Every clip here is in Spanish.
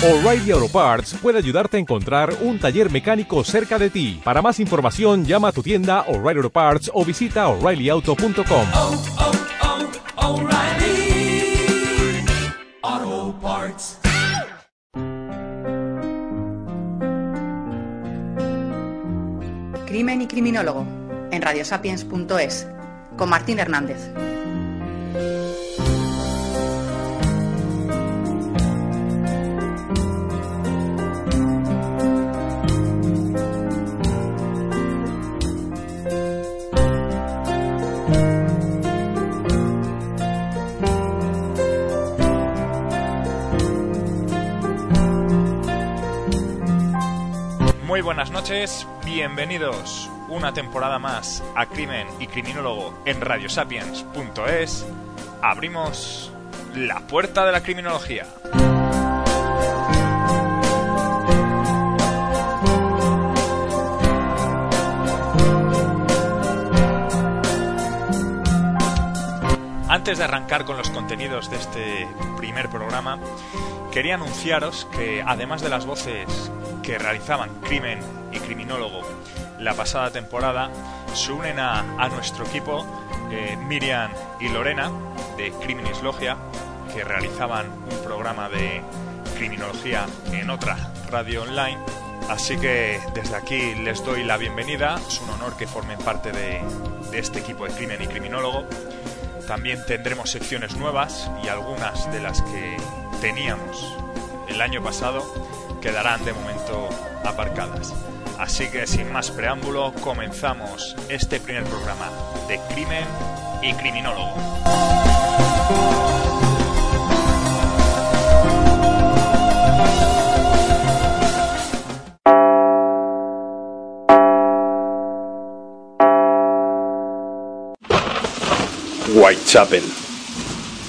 O'Reilly Auto Parts puede ayudarte a encontrar un taller mecánico cerca de ti. Para más información, llama a tu tienda O'Reilly Auto Parts o visita oreillyauto.com. oh, oh, Parts. Crimen y Criminólogo en radiosapiens.es con Martín Hernández. Muy buenas noches, bienvenidos una temporada más a Crimen y Criminólogo en radiosapiens.es. Abrimos la puerta de la criminología. Antes de arrancar con los contenidos de este primer programa, quería anunciaros que además de las voces que realizaban Crimen y Criminólogo la pasada temporada, se unen a, nuestro equipo eh, Miriam y Lorena de Criminis Logia, que realizaban un programa de criminología en otra radio online. Así que desde aquí les doy la bienvenida, es un honor que formen parte de, de este equipo de Crimen y Criminólogo. También tendremos secciones nuevas y algunas de las que teníamos el año pasado quedarán de momento aparcadas. Así que sin más preámbulo, comenzamos este primer programa de Crimen y Criminólogo. Whitechapel,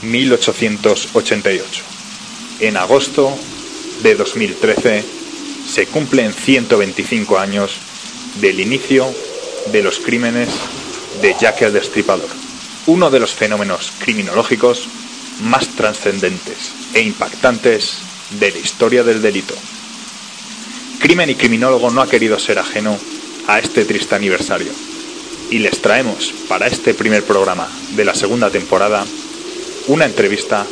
1888. En agosto de 2013 se cumplen 125 años del inicio de los crímenes de Jack el Destripador, uno de los fenómenos criminológicos más trascendentes e impactantes de la historia del delito. Crimen y Criminólogo no ha querido ser ajeno a este triste aniversario y les traemos para este primer programa de la segunda temporada una entrevista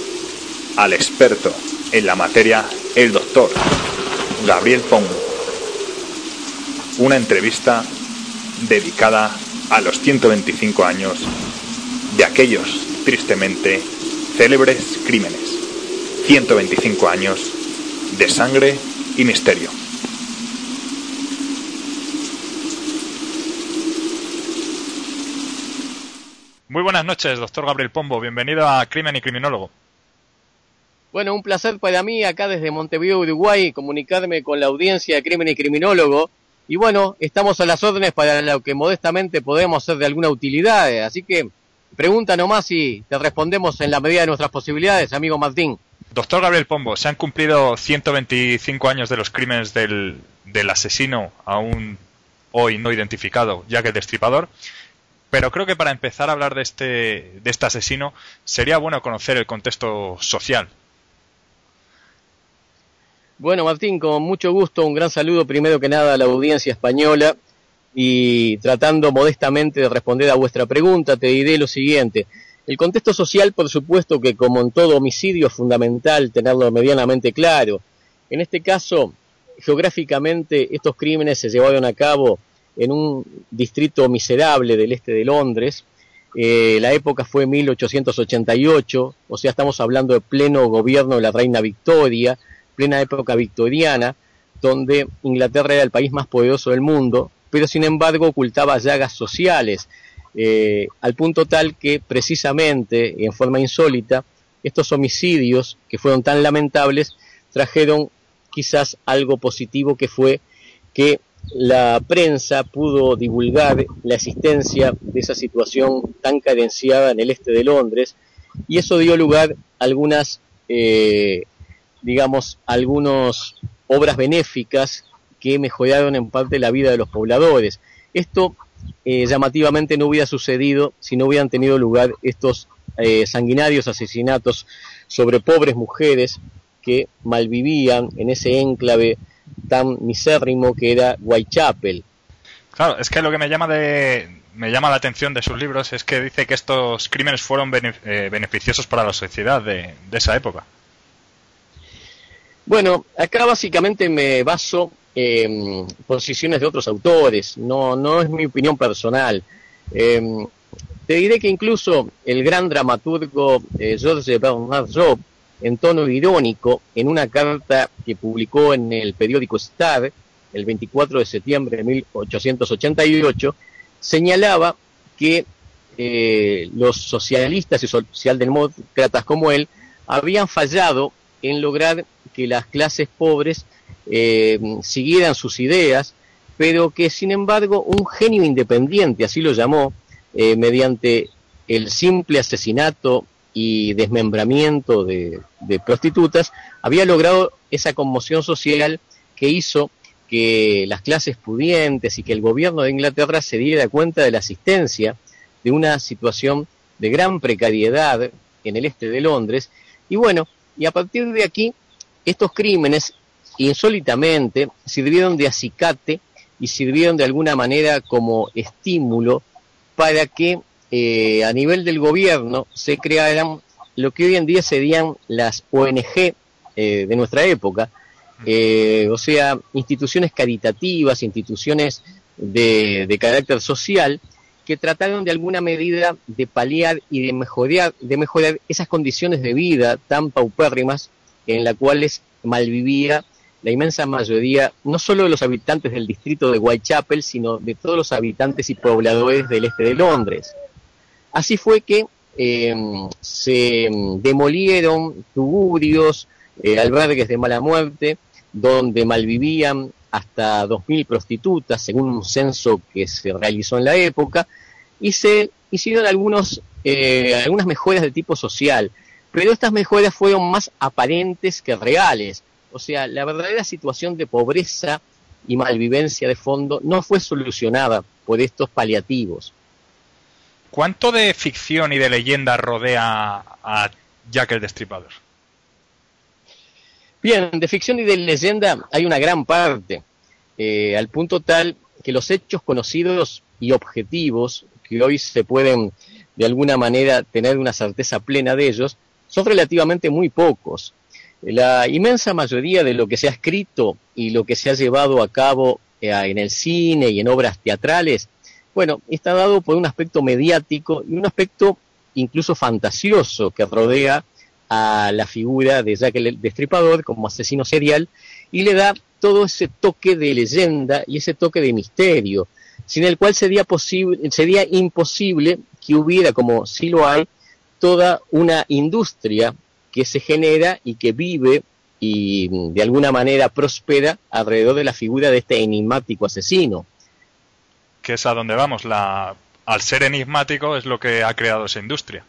al experto en la materia, el doctor Gabriel Pongo. Una entrevista dedicada a los 125 años de aquellos, tristemente, célebres crímenes. 125 años de sangre y misterio. Muy buenas noches, doctor Gabriel Pombo. Bienvenido a Crimen y Criminólogo. Bueno, un placer para mí acá desde Montevideo, Uruguay, comunicarme con la audiencia de Crimen y Criminólogo. Y bueno, estamos a las órdenes para lo que modestamente podemos ser de alguna utilidad. Así que pregunta nomás y te respondemos en la medida de nuestras posibilidades, amigo Martín. Doctor Gabriel Pombo, se han cumplido 125 años de los crímenes del, del asesino aún hoy no identificado, Jack el Destripador. Pero creo que para empezar a hablar de este, de este asesino sería bueno conocer el contexto social. Bueno, Martín, con mucho gusto, un gran saludo primero que nada a la audiencia española y tratando modestamente de responder a vuestra pregunta, te diré lo siguiente. El contexto social, por supuesto que como en todo homicidio es fundamental tenerlo medianamente claro. En este caso, geográficamente, estos crímenes se llevaron a cabo en un distrito miserable del este de Londres. Eh, la época fue 1888, o sea, estamos hablando de pleno gobierno de la reina Victoria, plena época victoriana, donde Inglaterra era el país más poderoso del mundo, pero sin embargo ocultaba llagas sociales, eh, al punto tal que precisamente, en forma insólita, estos homicidios, que fueron tan lamentables, trajeron quizás algo positivo que fue que la prensa pudo divulgar la existencia de esa situación tan cadenciada en el este de Londres y eso dio lugar a algunas, eh, digamos, algunas obras benéficas que mejoraron en parte la vida de los pobladores. Esto eh, llamativamente no hubiera sucedido si no hubieran tenido lugar estos eh, sanguinarios asesinatos sobre pobres mujeres que malvivían en ese enclave tan misérrimo que era Whitechapel. Claro, es que lo que me llama de me llama la atención de sus libros es que dice que estos crímenes fueron eh, beneficiosos para la sociedad de, esa época. Bueno, acá básicamente me baso en posiciones de otros autores, no, no es mi opinión personal. Em, te diré que incluso el gran dramaturgo eh, George Bernard Shaw, en tono irónico, en una carta que publicó en el periódico Star el 24 de septiembre de 1888, señalaba que eh, los socialistas y socialdemócratas como él habían fallado en lograr que las clases pobres eh, siguieran sus ideas, pero que sin embargo un genio independiente, así lo llamó, eh, mediante el simple asesinato y desmembramiento de, prostitutas, había logrado esa conmoción social que hizo que las clases pudientes y que el gobierno de Inglaterra se diera cuenta de la asistencia de una situación de gran precariedad en el este de Londres. Y bueno, y a partir de aquí, estos crímenes insólitamente sirvieron de acicate y sirvieron de alguna manera como estímulo para que eh, a nivel del gobierno se crearan lo que hoy en día serían las ONG eh, de nuestra época, eh, o sea, instituciones caritativas, instituciones de, carácter social, que trataron de alguna medida de paliar y de mejorar, de mejorar esas condiciones de vida tan paupérrimas en las cuales malvivía la inmensa mayoría, no solo de los habitantes del distrito de Whitechapel, sino de todos los habitantes y pobladores del este de Londres. Así fue que em, se demolieron tuburios, eh, albergues de mala muerte, donde malvivían hasta 2.000 prostitutas, según un censo que se realizó en la época, y se hicieron algunos, eh, algunas mejoras de tipo social, pero estas mejoras fueron más aparentes que reales. O sea, la verdadera situación de pobreza y malvivencia de fondo no fue solucionada por estos paliativos. ¿Cuánto de ficción y de leyenda rodea a Jack el Destripador? Bien, de ficción y de leyenda hay una gran parte, eh, al punto tal que los hechos conocidos y objetivos, que hoy se pueden de alguna manera tener una certeza plena de ellos, son relativamente muy pocos. La inmensa mayoría de lo que se ha escrito y lo que se ha llevado a cabo eh, en el cine y en obras teatrales, bueno, está dado por un aspecto mediático y un aspecto incluso fantasioso que rodea a la figura de Jack el Destripador como asesino serial y le da todo ese toque de leyenda y ese toque de misterio, sin el cual sería, posible, sería imposible que hubiera, como sí lo hay, toda una industria que se genera y que vive y de alguna manera prospera alrededor de la figura de este enigmático asesino. Que es a donde vamos, la, al ser enigmático es lo que ha creado esa industria.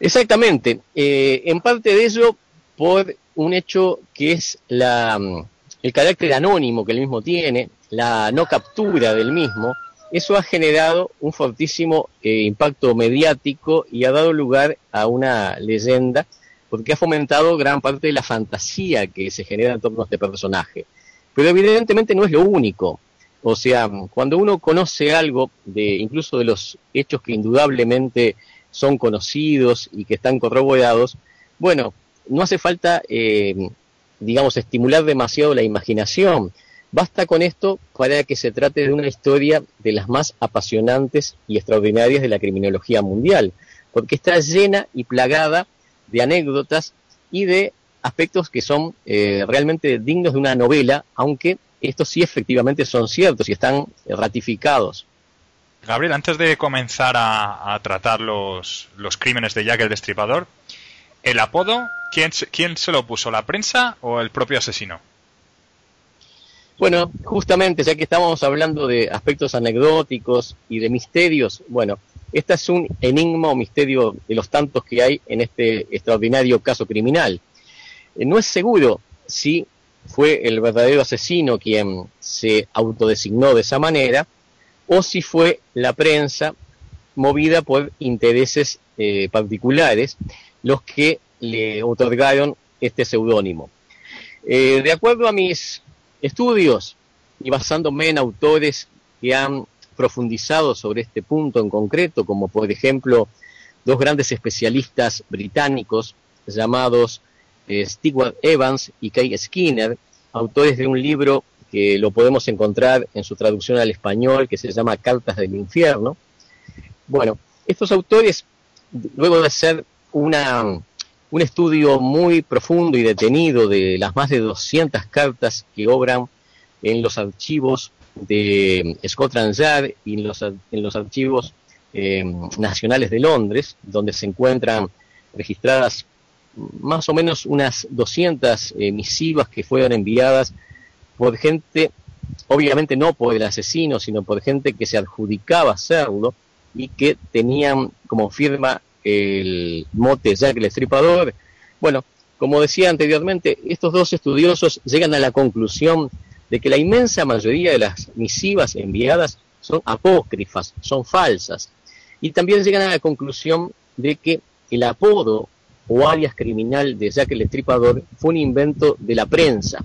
Exactamente. Eh, en parte de ello, por un hecho que es la, mm, el carácter anónimo que el mismo tiene, la no captura del mismo, eso ha generado un fortísimo eh, impacto mediático y ha dado lugar a una leyenda porque ha fomentado gran parte de la fantasía que se genera en torno a este personaje. Pero evidentemente no es lo único. O sea, cuando uno conoce algo de incluso de los hechos que indudablemente son conocidos y que están corroborados, bueno, no hace falta, eh, digamos, estimular demasiado la imaginación. Basta con esto para que se trate de una historia de las más apasionantes y extraordinarias de la criminología mundial, porque está llena y plagada de anécdotas y de aspectos que son eh, realmente dignos de una novela, aunque estos sí efectivamente son ciertos y están ratificados. Gabriel, antes de comenzar a, tratar los, crímenes de Jack el Destripador, ¿el apodo, ¿quién, quién se lo puso, la prensa o el propio asesino? Bueno, justamente, ya que estábamos hablando de aspectos anecdóticos y de misterios, bueno, este es un enigma o misterio de los tantos que hay en este extraordinario caso criminal. Eh, no es seguro si fue el verdadero asesino quien se autodesignó de esa manera, o si fue la prensa movida por intereses eh, particulares los que le otorgaron este seudónimo. Eh, de acuerdo a mis estudios y basándome en autores que han profundizado sobre este punto en concreto, como por ejemplo dos grandes especialistas británicos llamados eh, Stewart Evans y Kay Skinner, autores de un libro que lo podemos encontrar en su traducción al español, que se llama Cartas del Infierno. Bueno, estos autores, luego de hacer una, un estudio muy profundo y detenido de las más de 200 cartas que obran en los archivos de Scotland Yard y en los, en los archivos eh, nacionales de Londres, donde se encuentran registradas más o menos unas 200 eh, misivas que fueron enviadas por gente, obviamente no por el asesino, sino por gente que se adjudicaba hacerlo y que tenían como firma el mote Jack el Estripador. Bueno, como decía anteriormente, estos dos estudiosos llegan a la conclusión de que la inmensa mayoría de las misivas enviadas son apócrifas, son falsas. Y también llegan a la conclusión de que el apodo o alias criminal de Jack el Estripador fue un invento de la prensa.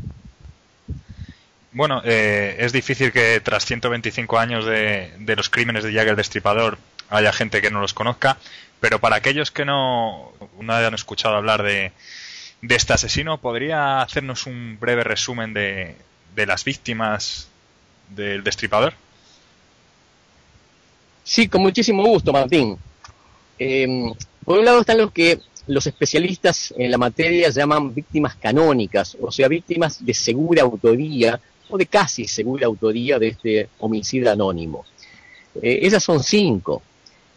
Bueno, eh, es difícil que tras 125 años de, de los crímenes de Jack el Destripador haya gente que no los conozca, pero para aquellos que no, no hayan escuchado hablar de, de este asesino, ¿podría hacernos un breve resumen de, de las víctimas del destripador? Sí, con muchísimo gusto, Martín. Eh, por un lado están los que los especialistas en la materia llaman víctimas canónicas, o sea, víctimas de segura autoría o de casi segura autoría de este homicida anónimo. Eh, esas son cinco.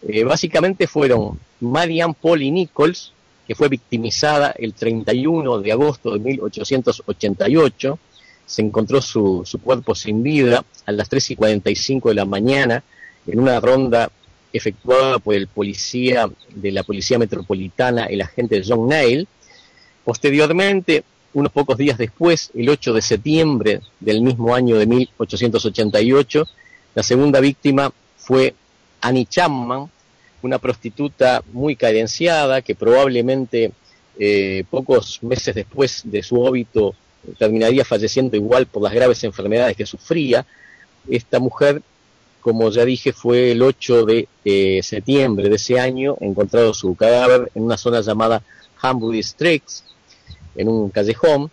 Eh, básicamente fueron Marianne Polly Nichols, que fue victimizada el 31 de agosto de 1888. Se encontró su, su cuerpo sin vida a las 3 y 45 de la mañana en una ronda efectuada por el policía de la Policía Metropolitana, el agente John Nail. Posteriormente, unos pocos días después, el 8 de septiembre del mismo año de 1888, la segunda víctima fue Annie Chapman, una prostituta muy cadenciada que probablemente eh, pocos meses después de su óbito terminaría falleciendo igual por las graves enfermedades que sufría. Esta mujer como ya dije, fue el 8 de eh, septiembre de ese año, encontrado su cadáver en una zona llamada Hamburg Streets, en un callejón.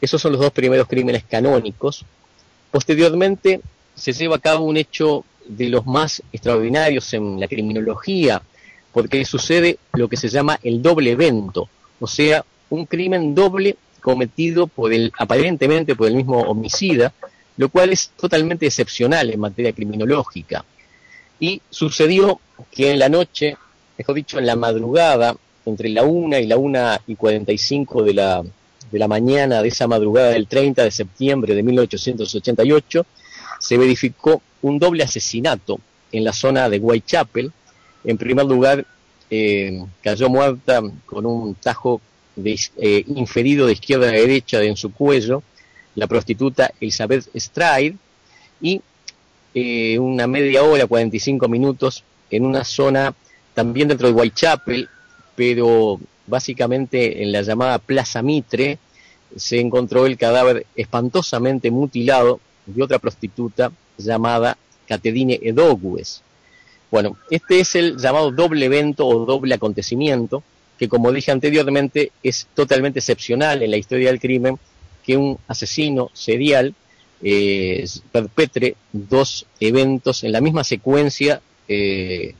Esos son los dos primeros crímenes canónicos. Posteriormente se lleva a cabo un hecho de los más extraordinarios en la criminología, porque sucede lo que se llama el doble evento, o sea, un crimen doble cometido por el aparentemente por el mismo homicida, lo cual es totalmente excepcional en materia criminológica. Y sucedió que en la noche, mejor dicho, en la madrugada, entre la 1 y la 1 y 45 de la, de la mañana de esa madrugada del 30 de septiembre de 1888, se verificó un doble asesinato en la zona de Whitechapel. En primer lugar, eh, cayó muerta con un tajo de, eh, inferido de izquierda a derecha en su cuello, la prostituta Elizabeth Stride y eh, una media hora, 45 minutos, en una zona también dentro de Whitechapel, pero básicamente en la llamada Plaza Mitre, se encontró el cadáver espantosamente mutilado de otra prostituta llamada Catedine Edogües. Bueno, este es el llamado doble evento o doble acontecimiento, que como dije anteriormente es totalmente excepcional en la historia del crimen que un asesino serial eh, perpetre dos eventos en la misma secuencia, eh,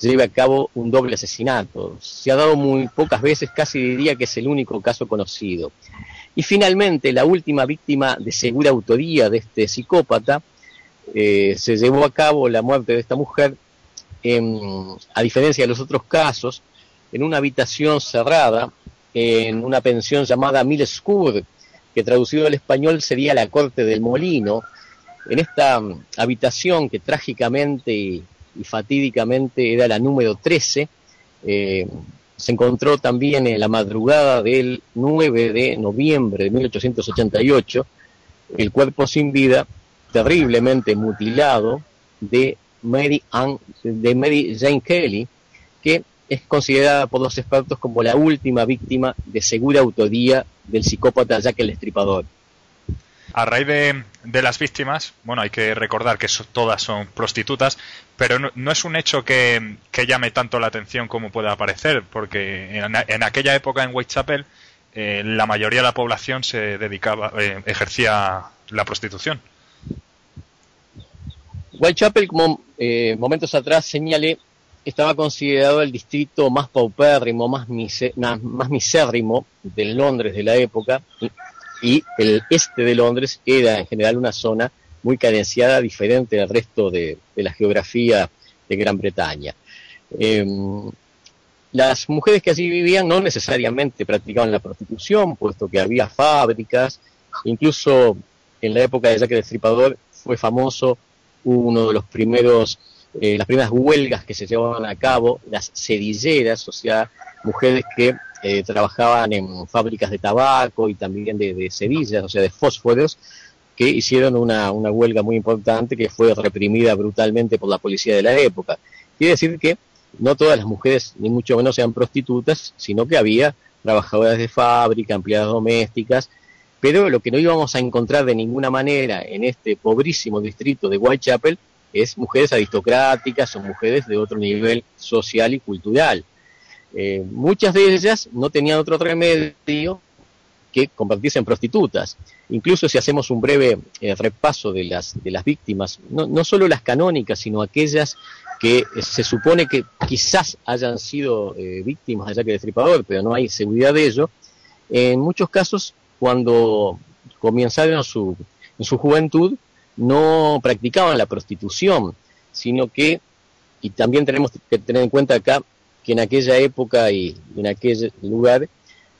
lleve a cabo un doble asesinato. Se ha dado muy pocas veces, casi diría que es el único caso conocido. Y finalmente, la última víctima de segura autoría de este psicópata, eh, se llevó a cabo la muerte de esta mujer, a diferencia de los otros casos, en una habitación cerrada, en una pensión llamada Millescourt, que traducido al español sería la corte del molino, en esta mm, habitación que trágicamente y, fatídicamente era la número 13, eh, se encontró también en la madrugada del 9 de noviembre de 1888 el cuerpo sin vida, terriblemente mutilado, de Mary, de Mary Jane Kelly, que es considerada por los expertos como la última víctima de segura autoría del psicópata Jack el Estripador. A raíz de, de las víctimas, bueno, hay que recordar que so- todas son prostitutas, pero no, no es un hecho que, llame tanto la atención como pueda parecer, porque en, aquella época en Whitechapel eh, la mayoría de la población se dedicaba, eh, ejercía la prostitución. Whitechapel, como eh, momentos atrás señalé, estaba considerado el distrito más paupérrimo, más, na- más misérrimo del Londres de la época, y, el este de Londres era en general una zona muy carenciada, diferente del resto de, de la geografía de Gran Bretaña. Eh, las mujeres que allí vivían no necesariamente practicaban la prostitución, puesto que había fábricas, incluso en la época de Jack el Destripador fue famoso uno de los primeros, eh, las primeras huelgas que se llevaban a cabo, las cedilleras, o sea, mujeres que eh, trabajaban en fábricas de tabaco y también de, de cerillas, o sea, de fósforos, que hicieron una, una huelga muy importante que fue reprimida brutalmente por la policía de la época. Quiere decir que no todas las mujeres, ni mucho menos, eran prostitutas, sino que había trabajadoras de fábrica, empleadas domésticas, pero lo que no íbamos a encontrar de ninguna manera en este pobrísimo distrito de Whitechapel es mujeres aristocráticas o mujeres de otro nivel social y cultural. Eh, muchas de ellas no tenían otro remedio que convertirse en prostitutas. Incluso si hacemos un breve eh, repaso de las, de las víctimas, no, no solo las canónicas, sino aquellas que eh, se supone que quizás hayan sido víctimas de Jack el Destripador, pero no hay seguridad de ello, en muchos casos cuando comenzaron su, en su juventud no practicaban la prostitución, sino que, y también tenemos que tener en cuenta acá, que en aquella época y en aquel lugar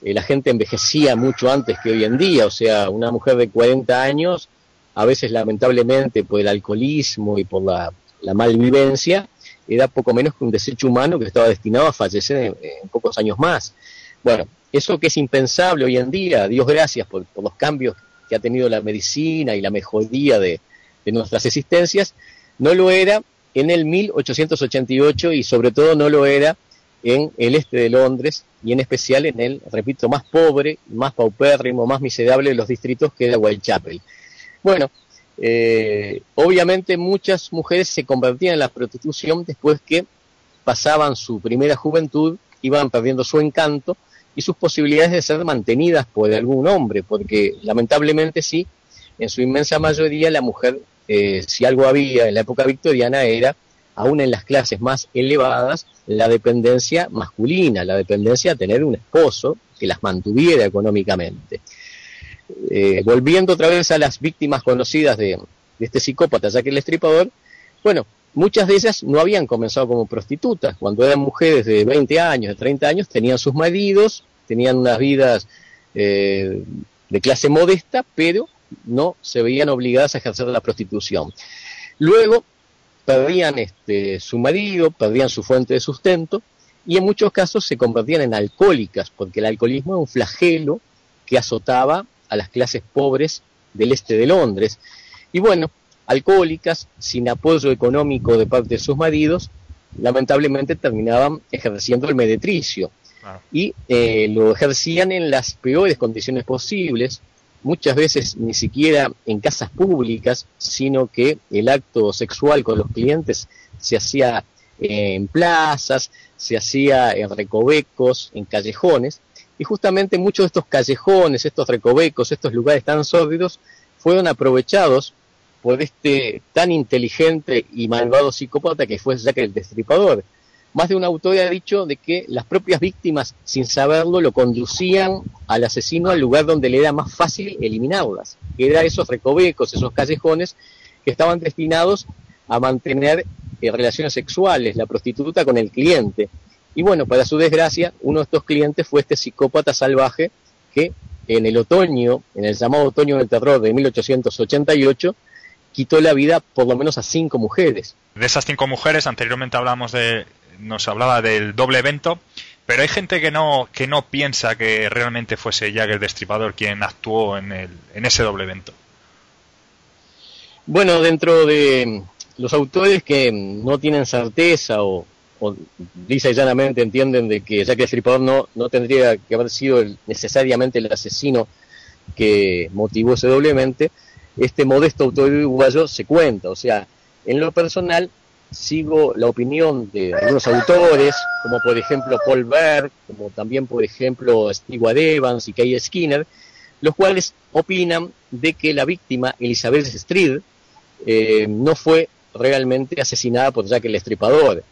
eh, la gente envejecía mucho antes que hoy en día, o sea, una mujer de 40 años, a veces lamentablemente por el alcoholismo y por la, la malvivencia, era poco menos que un desecho humano que estaba destinado a fallecer en, pocos años más. Bueno, eso que es impensable hoy en día, Dios gracias por, por los cambios que ha tenido la medicina y la mejoría de, de, nuestras existencias, no lo era en el 1888 y sobre todo no lo era en el este de Londres y en especial en el, repito, más pobre, más paupérrimo, más miserable de los distritos que era Whitechapel. Bueno, eh, obviamente muchas mujeres se convertían en la prostitución después que pasaban su primera juventud, iban perdiendo su encanto y sus posibilidades de ser mantenidas por algún hombre, porque lamentablemente sí, en su inmensa mayoría la mujer, eh, si algo había en la época victoriana, era, aún en las clases más elevadas, la dependencia masculina, la dependencia a tener un esposo que las mantuviera económicamente. Eh, volviendo otra vez a las víctimas conocidas de, este psicópata, ya que el estripador, bueno, muchas de ellas no habían comenzado como prostitutas. Cuando eran mujeres de 20 años, de 30 años, tenían sus maridos, tenían unas vidas eh, de clase modesta, pero no se veían obligadas a ejercer la prostitución. Luego perdían este, su marido, perdían su fuente de sustento y en muchos casos se convertían en alcohólicas, porque el alcoholismo es un flagelo que azotaba a las clases pobres del este de Londres. Y bueno, alcohólicas, sin apoyo económico de parte de sus maridos, lamentablemente terminaban ejerciendo el meretricio. Claro. Y eh, lo ejercían en las peores condiciones posibles, muchas veces ni siquiera en casas públicas, sino que el acto sexual con los clientes se hacía en plazas, se hacía en recovecos, en callejones, y justamente muchos de estos callejones, estos recovecos, estos lugares tan sórdidos, fueron aprovechados por este tan inteligente y malvado psicópata que fue Jack el Destripador. Más de un autor ha dicho de que las propias víctimas, sin saberlo, lo conducían al asesino al lugar donde le era más fácil eliminarlas, que era esos recovecos, esos callejones que estaban destinados a mantener eh, relaciones sexuales, la prostituta con el cliente. Y bueno, para su desgracia, uno de estos clientes fue este psicópata salvaje que en el otoño, en el llamado otoño del terror de 1888, quitó la vida por lo menos a cinco mujeres. De esas cinco mujeres, anteriormente hablamos de, nos hablaba del doble evento, pero hay gente que no, que no piensa que realmente fuese Jack el Destripador quien actuó en, el, en ese doble evento. Bueno, dentro de los autores que no tienen certeza o, o lisa y llanamente entienden de que Jack Destripador no, no tendría que haber sido el- necesariamente el asesino que motivó ese doblemente, este modesto autor uruguayo se cuenta. O sea, en lo personal sigo la opinión de algunos autores, como por ejemplo Paul Berg, como también por ejemplo Stewart Evans y Kay Skinner, los cuales opinan de que la víctima, Elizabeth Street, eh, no fue realmente asesinada por Jack el Estripador.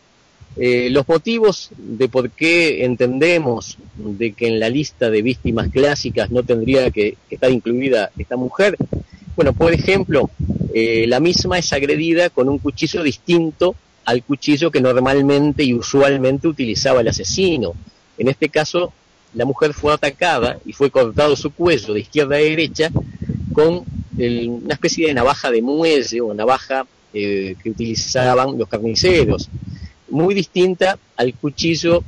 Eh, los motivos de por qué entendemos de que en la lista de víctimas clásicas no tendría que estar incluida esta mujer, bueno, por ejemplo, eh, la misma es agredida con un cuchillo distinto al cuchillo que normalmente y usualmente utilizaba el asesino. En este caso, la mujer fue atacada y fue cortado su cuello de izquierda a derecha con una especie de navaja de muelle o navaja eh, que utilizaban los carniceros, muy distinta al cuchillo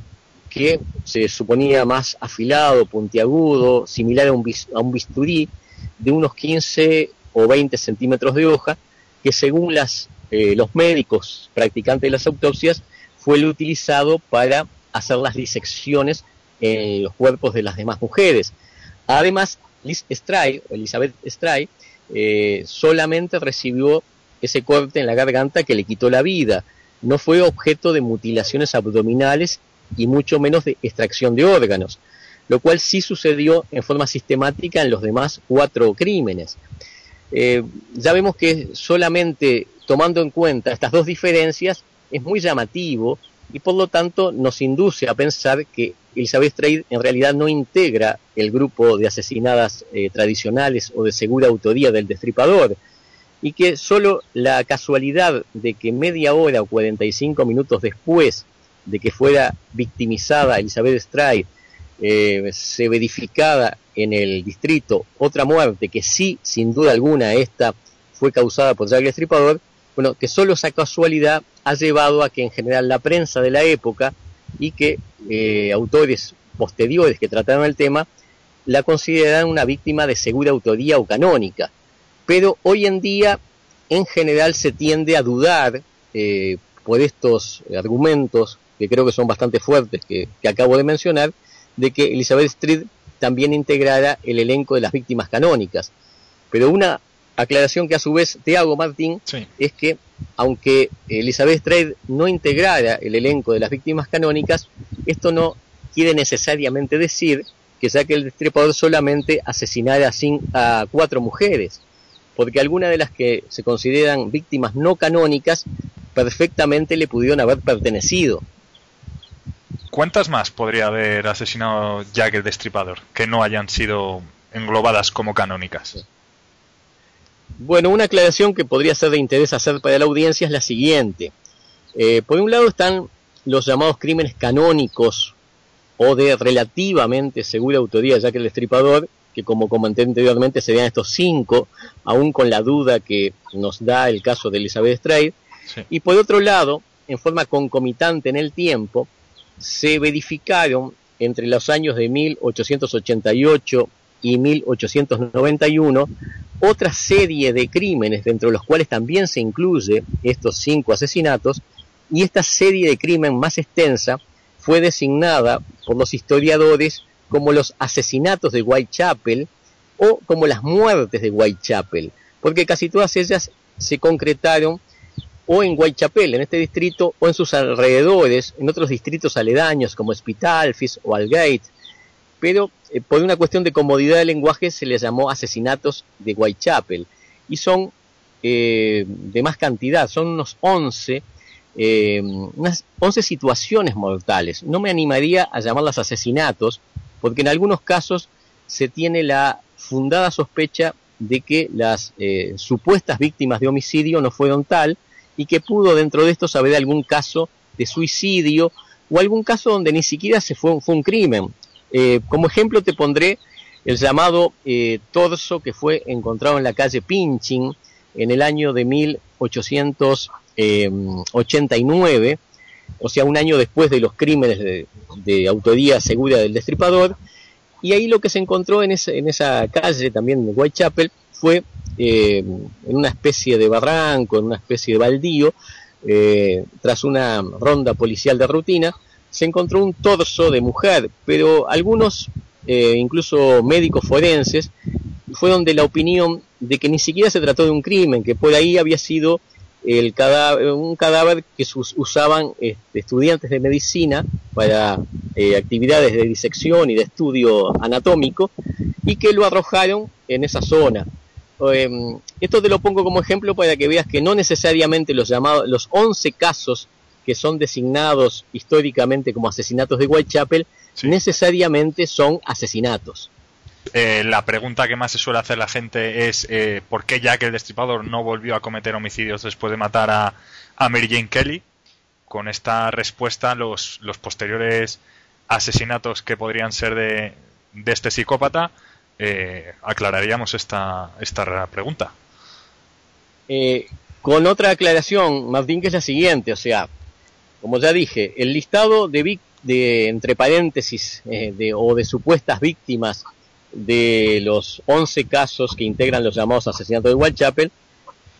que se suponía más afilado, puntiagudo, similar a un, a un bisturí de unos 15 o 20 centímetros de hoja, que según las, eh, los médicos practicantes de las autopsias fue el utilizado para hacer las disecciones en los cuerpos de las demás mujeres. Además, Liz Stray, Elizabeth Stray, eh, solamente recibió ese corte en la garganta que le quitó la vida. No fue objeto de mutilaciones abdominales y mucho menos de extracción de órganos, lo cual sí sucedió en forma sistemática en los demás cuatro crímenes. Eh, ya vemos que solamente tomando en cuenta estas dos diferencias es muy llamativo y por lo tanto nos induce a pensar que Elizabeth Strayed en realidad no integra el grupo de asesinadas eh, tradicionales o de segura autoría del destripador y que solo la casualidad de que media hora o 45 minutos después de que fuera victimizada Elizabeth Strayed eh, se verificada en el distrito otra muerte que sí, sin duda alguna, esta fue causada por Jack el Estripador, bueno, que solo esa casualidad ha llevado a que en general la prensa de la época y que eh, autores posteriores que trataron el tema la consideraran una víctima de segura autoría o canónica. Pero hoy en día, en general, se tiende a dudar eh, por estos argumentos, que creo que son bastante fuertes, que acabo de mencionar, de que Elizabeth Street también integrara el elenco de las víctimas canónicas. Pero una aclaración que a su vez te hago, Martín, Sí. es que aunque Elizabeth Street no integrara el elenco de las víctimas canónicas, esto no quiere necesariamente decir que Jack el Destripador solamente asesinara a, a cuatro mujeres, porque algunas de las que se consideran víctimas no canónicas perfectamente le pudieron haber pertenecido. ¿Cuántas más podría haber asesinado Jack el Destripador que no hayan sido englobadas como canónicas? Bueno, una aclaración que podría ser de interés hacer para la audiencia es la siguiente. Eh, por un lado están los llamados crímenes canónicos o de relativamente segura autoría, ya que el destripador, que como comenté anteriormente serían estos cinco, aún con la duda que nos da el caso de Elizabeth. Sí. Y por otro lado, en forma concomitante en el tiempo, se verificaron entre los años de 1888 y 1891 otra serie de crímenes, dentro de los cuales también se incluye estos cinco asesinatos, y esta serie de crimen más extensa fue designada por los historiadores como los asesinatos de Whitechapel o como las muertes de Whitechapel, porque casi todas ellas se concretaron o en Whitechapel, en este distrito, o en sus alrededores, en otros distritos aledaños como Spitalfields o Algate, pero eh, por una cuestión de comodidad de lenguaje se les llamó asesinatos de Whitechapel, y son eh, de más cantidad, son unos 11, eh, unas 11 situaciones mortales. No me animaría a llamarlas asesinatos, porque en algunos casos se tiene la fundada sospecha de que las eh, supuestas víctimas de homicidio no fueron tal, y que pudo dentro de estos haber algún caso de suicidio o algún caso donde ni siquiera se fue, fue un crimen. Eh, como ejemplo te pondré el llamado eh, torso que fue encontrado en la calle Pinching en el año de 1889, o sea, un año después de los crímenes de, de autoría segura del destripador, y ahí lo que se encontró en, ese, en esa calle también de Whitechapel fue eh, en una especie de barranco, en una especie de baldío, eh, tras una ronda policial de rutina, se encontró un torso de mujer, pero algunos, eh, incluso médicos forenses, fueron de la opinión de que ni siquiera se trató de un crimen, que por ahí había sido el un cadáver que usaban este, estudiantes de medicina para eh, actividades de disección y de estudio anatómico y que lo arrojaron en esa zona. Em, esto te lo pongo como ejemplo para que veas que no necesariamente los llamados, los 11 casos que son designados históricamente como asesinatos de Whitechapel necesariamente son asesinatos. Eh, la pregunta que más se suele hacer la gente es eh, ¿por qué Jack el Destripador no volvió a cometer homicidios después de matar a, Mary Jane Kelly? Con esta respuesta, los, los posteriores asesinatos que podrían ser de, de este psicópata, eh, aclararíamos esta, esta pregunta. con otra aclaración, Martín, que es la siguiente, o sea, como ya dije, el listado de, entre paréntesis, de, o de supuestas víctimas de los 11 casos que integran los llamados asesinatos de Whitechapel,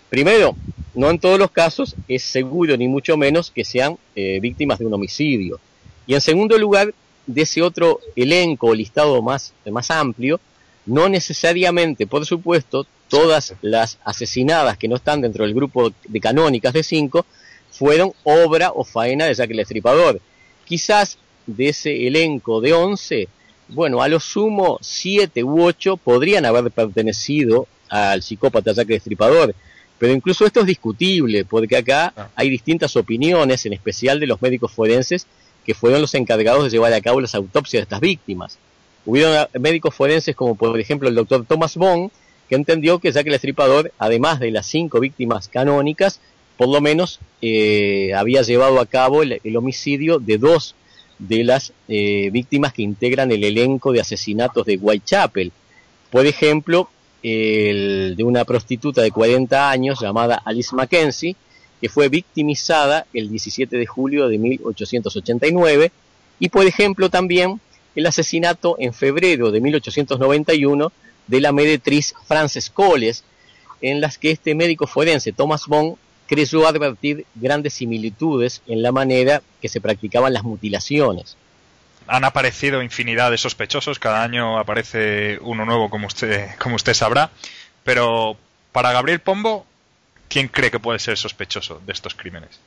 primero, no en todos los casos es seguro ni mucho menos que sean eh, víctimas de un homicidio. Y en segundo lugar, de ese otro elenco o listado más, más amplio, no necesariamente, por supuesto, todas las asesinadas que no están dentro del grupo de canónicas de 5 fueron obra o faena de Jack el Estripador. Quizás de ese elenco de 11, bueno, a lo sumo siete u ocho podrían haber pertenecido al psicópata Jack Destripador, pero incluso esto es discutible, porque acá ah. hay distintas opiniones, en especial de los médicos forenses, que fueron los encargados de llevar a cabo las autopsias de estas víctimas. Hubieron médicos forenses como por ejemplo el doctor Thomas Bond, que entendió que Jack el Estripador, además de las cinco víctimas canónicas, por lo menos eh, había llevado a cabo el, el homicidio de dos de las eh, víctimas que integran el elenco de asesinatos de Whitechapel. Por ejemplo, el de una prostituta de 40 años llamada Alice Mackenzie, que fue victimizada el 17 de julio de 1889, y por ejemplo también el asesinato en febrero de 1891 de la meretriz Frances Coles, en las que este médico forense Thomas Bond creyó advertir grandes similitudes en la manera que se practicaban las mutilaciones. Han aparecido infinidad de sospechosos, cada año aparece uno nuevo como usted, como usted sabrá, pero para Gabriel Pombo, ¿quién cree que puede ser sospechoso de estos crímenes?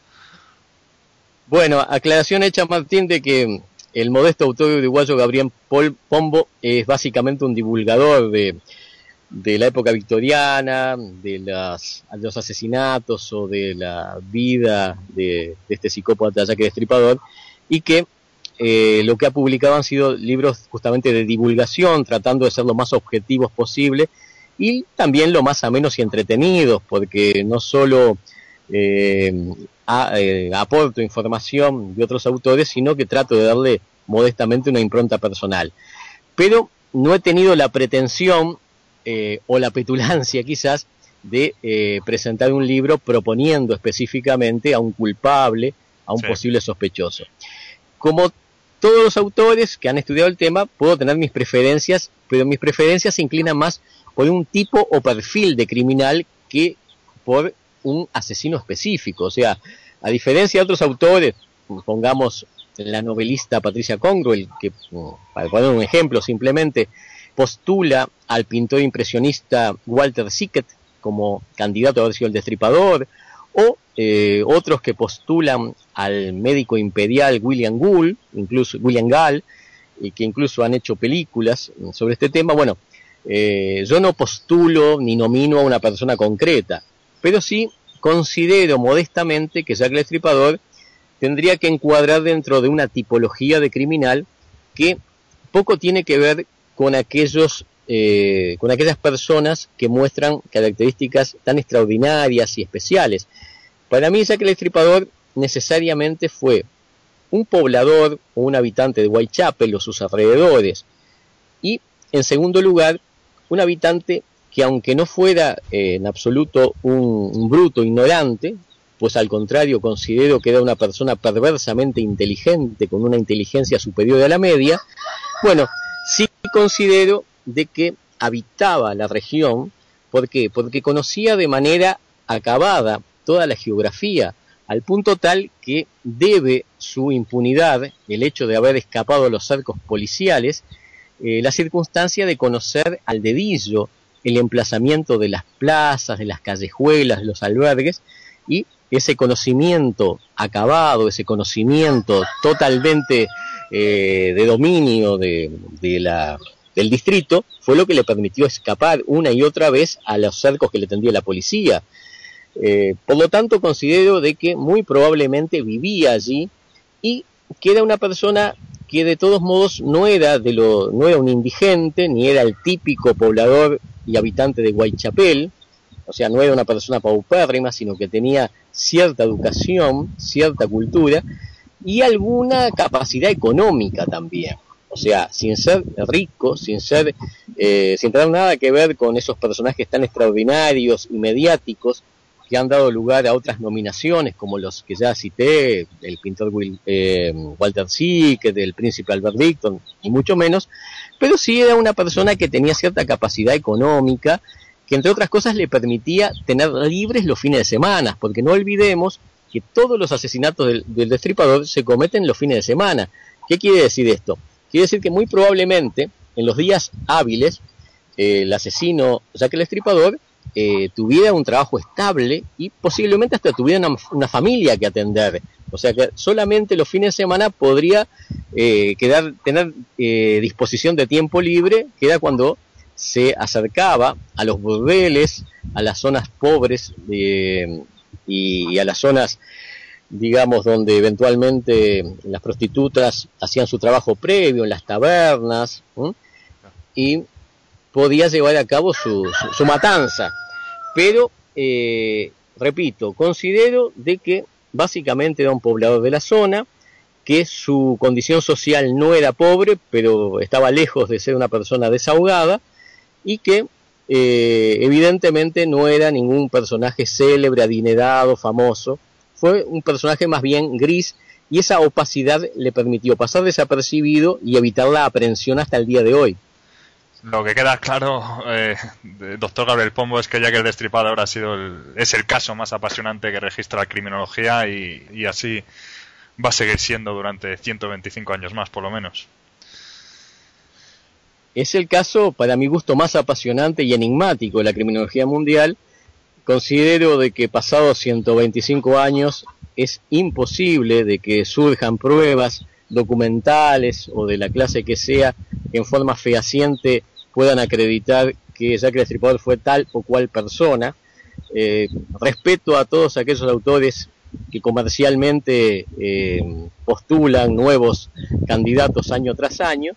Bueno, aclaración hecha Martín de que el modesto autor uruguayo Gabriel Pombo es básicamente un divulgador de, la época victoriana, de las, los asesinatos o de la vida de, este psicópata Jack Destripador, y que eh, lo que ha publicado han sido libros justamente de divulgación, tratando de ser lo más objetivos posible y también lo más amenos y entretenidos, porque no solo eh, eh, aporto información de otros autores, sino que trato de darle modestamente una impronta personal. Pero no he tenido la pretensión eh, o la petulancia quizás de eh, presentar un libro proponiendo específicamente a un culpable, a un posible sospechoso. Como todos los autores que han estudiado el tema, puedo tener mis preferencias, pero mis preferencias se inclinan más por un tipo o perfil de criminal que por un asesino específico. O sea, a diferencia de otros autores, pongamos la novelista Patricia Congruel, que, para poner un ejemplo simplemente, postula al pintor impresionista Walter Sickett como candidato a haber sido el destripador, o eh, otros que postulan al médico imperial William Gould, incluso William Gall, y que incluso han hecho películas sobre este tema. Bueno, eh, yo no postulo ni nomino a una persona concreta, pero sí considero modestamente que Jack el Destripador tendría que encuadrar dentro de una tipología de criminal que poco tiene que ver con aquellos eh, con aquellas personas que muestran características tan extraordinarias y especiales. Para mí, Jack el Estripador necesariamente fue un poblador o un habitante de Whitechapel o sus alrededores. Y, en segundo lugar, un habitante que aunque no fuera eh, en absoluto un, bruto ignorante, pues al contrario considero que era una persona perversamente inteligente, con una inteligencia superior a la media, bueno, Sí considero de que habitaba la región, ¿por qué? Porque conocía de manera acabada toda la geografía, al punto tal que debe su impunidad, el hecho de haber escapado a los cercos policiales, eh, la circunstancia de conocer al dedillo el emplazamiento de las plazas, de las callejuelas, de los albergues, y ese conocimiento acabado, ese conocimiento totalmente eh, de dominio de, la, del distrito, fue lo que le permitió escapar una y otra vez a los cercos que le tendía la policía. Eh, por lo tanto, considero de que muy probablemente vivía allí y que era una persona que de todos modos no era, de lo, no era un indigente, ni era el típico poblador y habitante de Whitechapel, o sea, no era una persona paupérrima, sino que tenía cierta educación, cierta cultura y alguna capacidad económica también. O sea, sin ser rico, sin ser, eh, sin tener nada que ver con esos personajes tan extraordinarios y mediáticos que han dado lugar a otras nominaciones, como los que ya cité, el pintor Will, eh, Walter Sickert, el príncipe Albert Dicton, y mucho menos, pero sí era una persona que tenía cierta capacidad económica, que entre otras cosas le permitía tener libres los fines de semana, porque no olvidemos que todos los asesinatos del, destripador se cometen los fines de semana. ¿Qué quiere decir esto? Quiere decir que muy probablemente en los días hábiles eh, el asesino, ya que el destripador, eh, tuviera un trabajo estable y posiblemente hasta tuviera una, familia que atender. O sea que solamente los fines de semana podría eh, quedar, tener eh, disposición de tiempo libre, que era cuando se acercaba a los burdeles, a las zonas pobres y, a las zonas, digamos, donde eventualmente las prostitutas hacían su trabajo previo, en las tabernas, y podía llevar a cabo su, su, matanza. Pero, eh, repito, considero de que básicamente era un poblador de la zona, que su condición social no era pobre, pero estaba lejos de ser una persona desahogada, y que eh, evidentemente no era ningún personaje célebre, adinerado, famoso, fue un personaje más bien gris y esa opacidad le permitió pasar desapercibido y evitar la aprehensión hasta el día de hoy. Lo que queda claro, eh, doctor Gabriel Pombo, es que ya que el destripador ha sido es el caso más apasionante que registra la criminología y, así va a seguir siendo durante 125 años más, por lo menos. Es el caso, para mi gusto, más apasionante y enigmático de la criminología mundial. Considero de que pasados 125 años es imposible de que surjan pruebas documentales o de la clase que sea en forma fehaciente puedan acreditar que Jack el fue tal o cual persona. Eh, respeto a todos aquellos autores que comercialmente eh, postulan nuevos candidatos año tras año.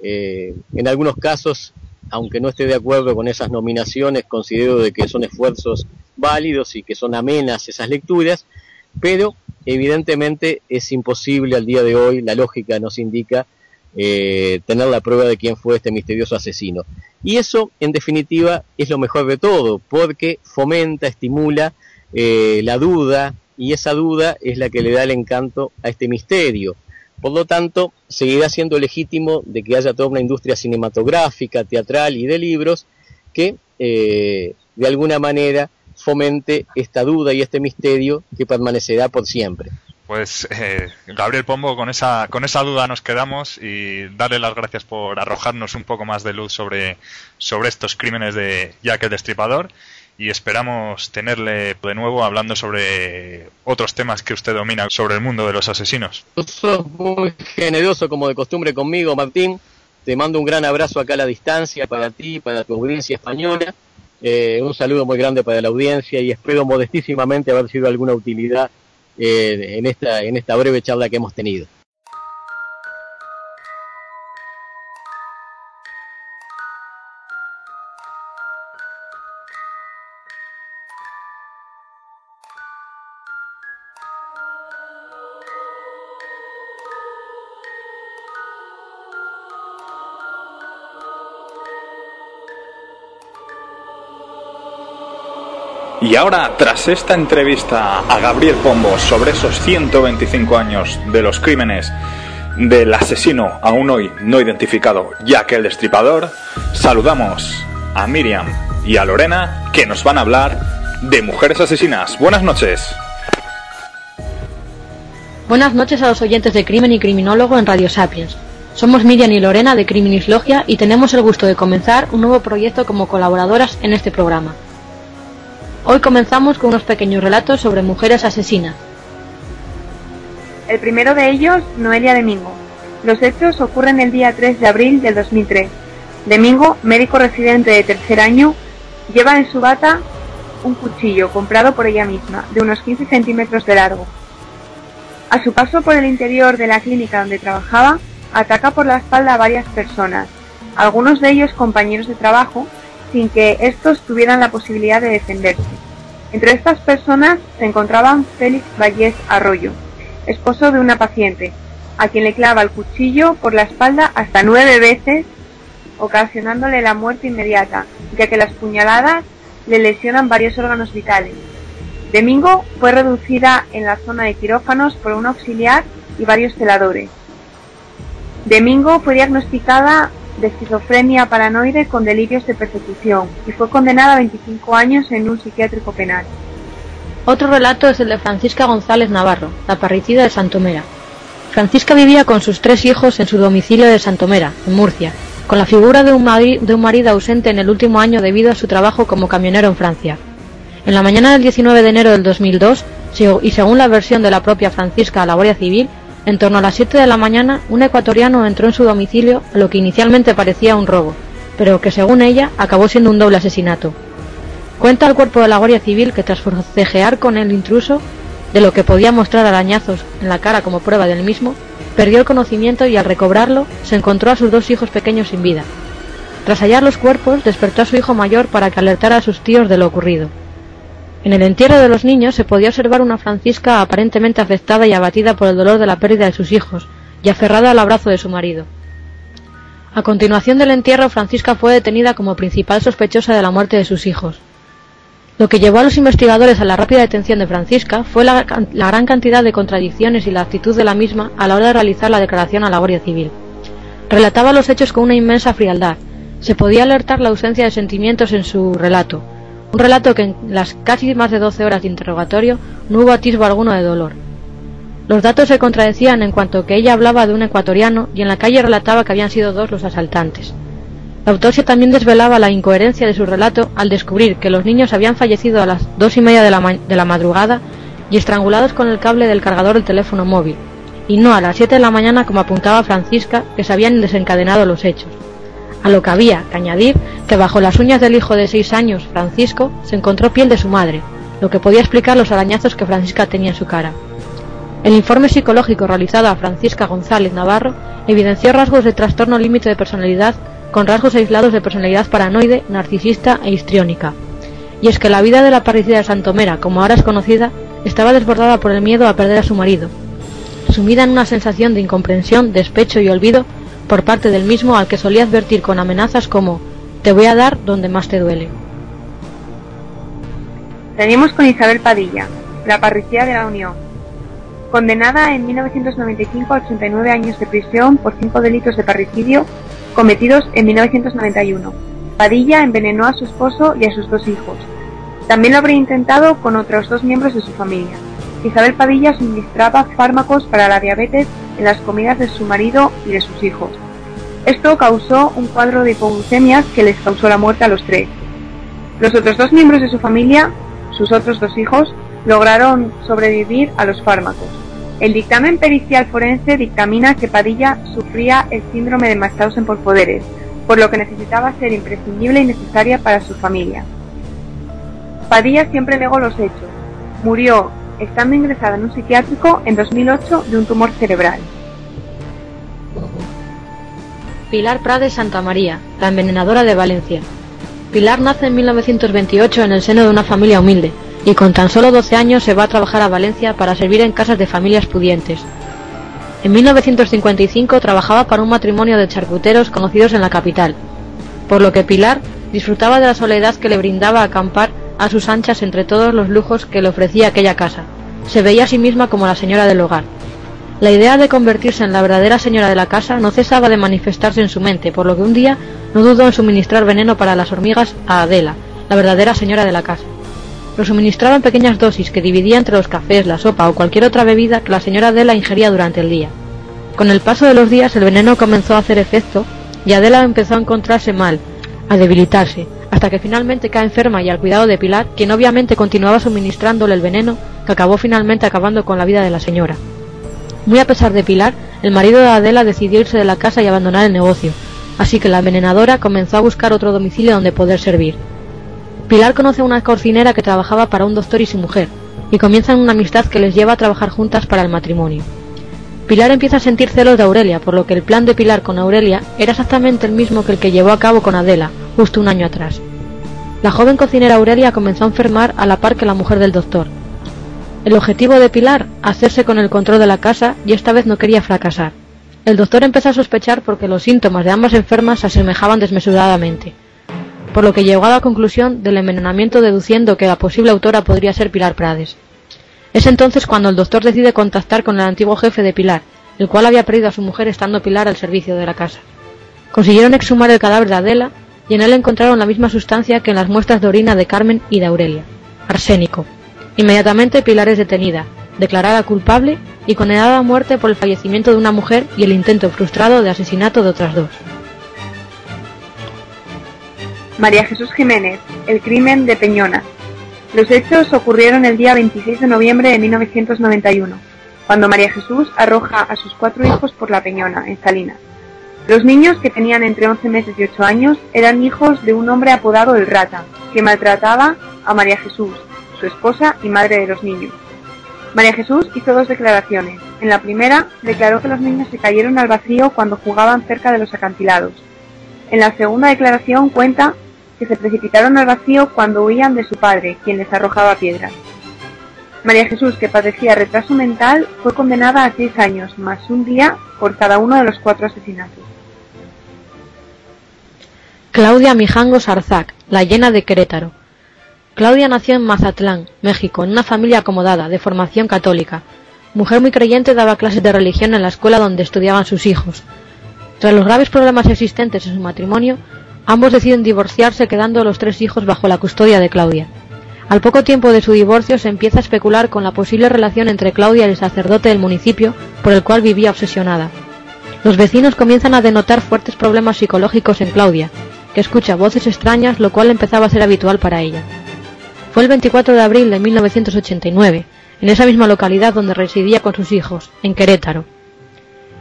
Eh, en algunos casos, aunque no esté de acuerdo con esas nominaciones, considero de que son esfuerzos válidos y que son amenas esas lecturas, pero evidentemente es imposible al día de hoy, la lógica nos indica eh, tener la prueba de quién fue este misterioso asesino. Y eso, en definitiva, es lo mejor de todo, porque fomenta, estimula eh, la duda, y esa duda es la que le da el encanto a este misterio. Por lo tanto, seguirá siendo legítimo de que haya toda una industria cinematográfica, teatral y de libros que, eh, de alguna manera, fomente esta duda y este misterio que permanecerá por siempre. Pues eh, Gabriel Pombo, con esa, con esa duda nos quedamos y darle las gracias por arrojarnos un poco más de luz sobre, sobre estos crímenes de Jack el Destripador y esperamos tenerle de nuevo hablando sobre otros temas que usted domina sobre el mundo de los asesinos. Sos muy generoso como de costumbre conmigo, Martín. Te mando un gran abrazo acá a la distancia para ti, para tu audiencia española. Eh, un saludo muy grande para la audiencia y espero modestísimamente haber sido alguna utilidad eh, en, esta, en esta breve charla que hemos tenido. Y ahora, tras esta entrevista a Gabriel Pombo sobre esos 125 años de los crímenes del asesino aún hoy no identificado, Jack el Destripador, saludamos a Miriam y a Lorena que nos van a hablar de mujeres asesinas. Buenas noches. Buenas noches a los oyentes de Crimen y Criminólogo en Radio Sapiens. Somos Miriam y Lorena de Criminis Logia y tenemos el gusto de comenzar un nuevo proyecto como colaboradoras en este programa. Hoy comenzamos con unos pequeños relatos sobre mujeres asesinas. El primero de ellos, Noelia Domingo. Los hechos ocurren el día 3 de abril del 2003. Domingo, médico residente de tercer año, lleva en su bata un cuchillo comprado por ella misma, de unos 15 centímetros de largo. A su paso por el interior de la clínica donde trabajaba, ataca por la espalda a varias personas, algunos de ellos compañeros de trabajo, sin que estos tuvieran la posibilidad de defenderse. Entre estas personas se encontraban Félix Vallés Arroyo, esposo de una paciente, a quien le clava el cuchillo por la espalda hasta nueve veces, ocasionándole la muerte inmediata, ya que las puñaladas le lesionan varios órganos vitales. Domingo fue reducida en la zona de quirófanos por un auxiliar y varios celadores. Domingo fue diagnosticada de esquizofrenia paranoide con delirios de persecución y fue condenada a 25 años en un psiquiátrico penal. Otro relato es el de Francisca González Navarro, la parricida de Santomera. Francisca vivía con sus tres hijos en su domicilio de Santomera, en Murcia, con la figura de un, de un marido ausente en el último año debido a su trabajo como camionero en Francia. En la mañana del 19 de enero del 2002, y según la versión de la propia Francisca a la Guardia Civil, en torno a las 7 de la mañana, un ecuatoriano entró en su domicilio a lo que inicialmente parecía un robo, pero que según ella acabó siendo un doble asesinato. Cuenta el cuerpo de la Guardia Civil que tras forcejear con el intruso, de lo que podía mostrar arañazos en la cara como prueba del mismo, perdió el conocimiento y al recobrarlo se encontró a sus dos hijos pequeños sin vida. Tras hallar los cuerpos, despertó a su hijo mayor para que alertara a sus tíos de lo ocurrido. En el entierro de los niños se podía observar una Francisca aparentemente afectada y abatida por el dolor de la pérdida de sus hijos, y aferrada al abrazo de su marido. A continuación del entierro, Francisca fue detenida como principal sospechosa de la muerte de sus hijos. Lo que llevó a los investigadores a la rápida detención de Francisca fue la, gran cantidad de contradicciones y la actitud de la misma a la hora de realizar la declaración a la Guardia Civil. Relataba los hechos con una inmensa frialdad. Se podía alertar la ausencia de sentimientos en su relato, un relato que en las casi más de 12 horas de interrogatorio no hubo atisbo alguno de dolor. Los datos se contradecían en cuanto que ella hablaba de un ecuatoriano y en la calle relataba que habían sido dos los asaltantes. La autopsia también desvelaba la incoherencia de su relato al descubrir que los niños habían fallecido a las dos y media de la, de la madrugada y estrangulados con el cable del cargador del teléfono móvil, y no a las siete de la mañana como apuntaba Francisca que se habían desencadenado los hechos a lo que había que añadir que bajo las uñas del hijo de seis años, Francisco, se encontró piel de su madre, lo que podía explicar los arañazos que Francisca tenía en su cara. El informe psicológico realizado a Francisca González Navarro evidenció rasgos de trastorno límite de personalidad con rasgos aislados de personalidad paranoide, narcisista e histriónica. Y es que la vida de la parricida de Santomera, como ahora es conocida, estaba desbordada por el miedo a perder a su marido, sumida en una sensación de incomprensión, despecho y olvido por parte del mismo al que solía advertir con amenazas como te voy a dar donde más te duele. Seguimos con Isabel Padilla, la parricida de la Unión. Condenada en 1995 a 89 años de prisión por cinco delitos de parricidio cometidos en 1991. Padilla envenenó a su esposo y a sus dos hijos. También lo habría intentado con otros dos miembros de su familia. Isabel Padilla suministraba fármacos para la diabetes en las comidas de su marido y de sus hijos. Esto causó un cuadro de hipoglucemia que les causó la muerte a los tres. Los otros dos miembros de su familia, sus otros dos hijos, lograron sobrevivir a los fármacos. El dictamen pericial forense dictamina que Padilla sufría el síndrome de Mastausen por poderes, por lo que necesitaba ser imprescindible y necesaria para su familia. Padilla siempre negó los hechos. Murió estando ingresada en un psiquiátrico en 2008 de un tumor cerebral. Pilar Prades Santa María, la envenenadora de Valencia. Pilar nace en 1928 en el seno de una familia humilde y con tan solo 12 años se va a trabajar a Valencia para servir en casas de familias pudientes. En 1955 trabajaba para un matrimonio de charcuteros conocidos en la capital, por lo que Pilar disfrutaba de la soledad que le brindaba acampar a sus anchas entre todos los lujos que le ofrecía aquella casa. Se veía a sí misma como la señora del hogar. La idea de convertirse en la verdadera señora de la casa no cesaba de manifestarse en su mente, por lo que un día no dudó en suministrar veneno para las hormigas a Adela, la verdadera señora de la casa. lo suministraba en pequeñas dosis que dividía entre los cafés, la sopa o cualquier otra bebida que la señora Adela ingería durante el día. Con el paso de los días el veneno comenzó a hacer efecto y Adela empezó a encontrarse mal, a debilitarse, hasta que finalmente cae enferma y al cuidado de Pilar, quien obviamente continuaba suministrándole el veneno que acabó finalmente acabando con la vida de la señora. Muy a pesar de Pilar, el marido de Adela decidió irse de la casa y abandonar el negocio, así que la envenenadora comenzó a buscar otro domicilio donde poder servir. Pilar conoce a una cocinera que trabajaba para un doctor y su mujer, y comienzan una amistad que les lleva a trabajar juntas para el matrimonio. Pilar empieza a sentir celos de Aurelia, por lo que el plan de Pilar con Aurelia era exactamente el mismo que el que llevó a cabo con Adela, justo un año atrás. La joven cocinera Aurelia comenzó a enfermar a la par que la mujer del doctor. El objetivo de Pilar, hacerse con el control de la casa, y esta vez no quería fracasar. El doctor empezó a sospechar porque los síntomas de ambas enfermas se asemejaban desmesuradamente, por lo que llegó a la conclusión del envenenamiento deduciendo que la posible autora podría ser Pilar Prades. Es entonces cuando el doctor decide contactar con el antiguo jefe de Pilar, el cual había perdido a su mujer estando Pilar al servicio de la casa. Consiguieron exhumar el cadáver de Adela y en él encontraron la misma sustancia que en las muestras de orina de Carmen y de Aurelia, arsénico. Inmediatamente Pilar es detenida, declarada culpable y condenada a muerte por el fallecimiento de una mujer y el intento frustrado de asesinato de otras dos. María Jesús Jiménez, el crimen de Peñona. Los hechos ocurrieron el día 26 de noviembre de 1991, cuando María Jesús arroja a sus cuatro hijos por la Peñona, en Salinas. Los niños, que tenían entre 11 meses y 8 años, eran hijos de un hombre apodado El Rata, que maltrataba a María Jesús, su esposa y madre de los niños. María Jesús hizo dos declaraciones. En la primera, declaró que los niños se cayeron al vacío cuando jugaban cerca de los acantilados. En la segunda declaración cuenta que se precipitaron al vacío cuando huían de su padre, quien les arrojaba piedras. María Jesús, que padecía retraso mental, fue condenada a seis años más un día por cada uno de los cuatro asesinatos. Claudia Mijango Sarzac, la llena de Querétaro. Claudia nació en Mazatlán, México, en una familia acomodada, de formación católica. Mujer muy creyente daba clases de religión en la escuela donde estudiaban sus hijos. Tras los graves problemas existentes en su matrimonio, Ambos deciden divorciarse quedando los tres hijos bajo la custodia de Claudia. Al poco tiempo de su divorcio se empieza a especular con la posible relación entre Claudia y el sacerdote del municipio por el cual vivía obsesionada. Los vecinos comienzan a denotar fuertes problemas psicológicos en Claudia, que escucha voces extrañas lo cual empezaba a ser habitual para ella. Fue el 24 de abril de 1989, en esa misma localidad donde residía con sus hijos, en Querétaro.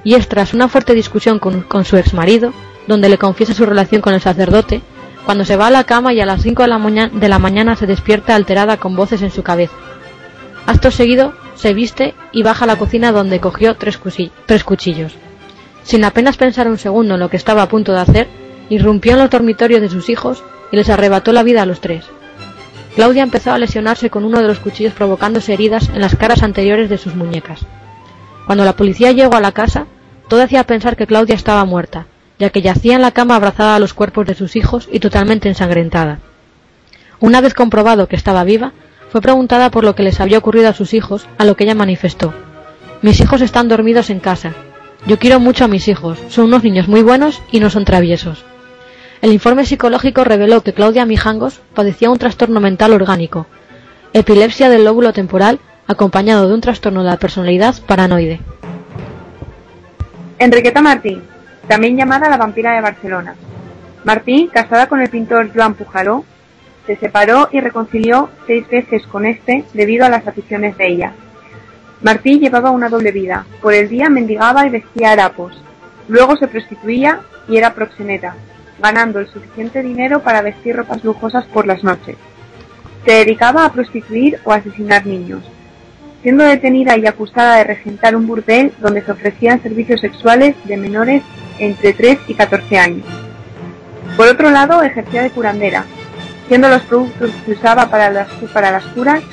Y es tras una fuerte discusión con, con su exmarido donde le confiesa su relación con el sacerdote, cuando se va a la cama y a las 5 de la, mañana se despierta alterada con voces en su cabeza. Acto seguido, se viste y baja a la cocina donde cogió tres, tres cuchillos. Sin apenas pensar un segundo en lo que estaba a punto de hacer, irrumpió en los dormitorios de sus hijos y les arrebató la vida a los tres. Claudia empezó a lesionarse con uno de los cuchillos provocándose heridas en las caras anteriores de sus muñecas. Cuando la policía llegó a la casa, todo hacía pensar que Claudia estaba muerta, ya que yacía en la cama abrazada a los cuerpos de sus hijos y totalmente ensangrentada. Una vez comprobado que estaba viva, fue preguntada por lo que les había ocurrido a sus hijos, a lo que ella manifestó. Mis hijos están dormidos en casa. Yo quiero mucho a mis hijos, son unos niños muy buenos y no son traviesos. El informe psicológico reveló que Claudia Mijangos padecía un trastorno mental orgánico, epilepsia del lóbulo temporal, acompañado de un trastorno de la personalidad paranoide. Enriqueta Martín, también llamada la vampira de Barcelona. Martín, casada con el pintor Joan Pujaró, se separó y reconcilió seis veces con este debido a las aficiones de ella. Martín llevaba una doble vida. Por el día mendigaba y vestía harapos. Luego se prostituía y era proxeneta, ganando el suficiente dinero para vestir ropas lujosas por las noches. Se dedicaba a prostituir o asesinar niños, siendo detenida y acusada de regentar un burdel donde se ofrecían servicios sexuales de menores entre 3 y 14 años. Por otro lado, ejercía de curandera, siendo los productos que usaba para las, para las curas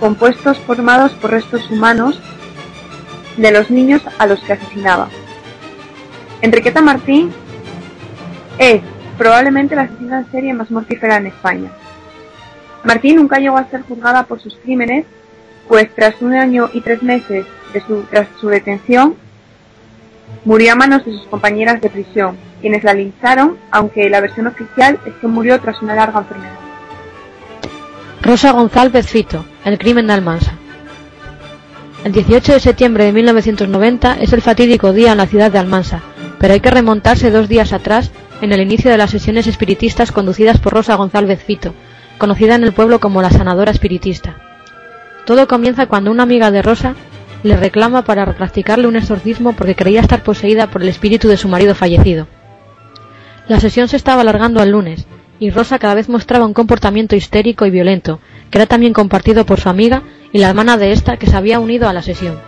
compuestos formados por restos humanos de los niños a los que asesinaba. Enriqueta Martín es probablemente la asesina serie más mortífera en España. Martín nunca llegó a ser juzgada por sus crímenes, pues tras un año y tres meses de tras su detención Murió a manos de sus compañeras de prisión, quienes la lincharon, aunque la versión oficial es que murió tras una larga enfermedad. Rosa González Fito, El crimen de Almansa. El 18 de septiembre de 1990 es el fatídico día en la ciudad de Almansa, pero hay que remontarse dos días atrás en el inicio de las sesiones espiritistas conducidas por Rosa González Fito, conocida en el pueblo como la sanadora espiritista. Todo comienza cuando una amiga de Rosa le reclama para practicarle un exorcismo porque creía estar poseída por el espíritu de su marido fallecido. La sesión se estaba alargando al lunes, y Rosa cada vez mostraba un comportamiento histérico y violento, que era también compartido por su amiga y la hermana de esta que se había unido a la sesión.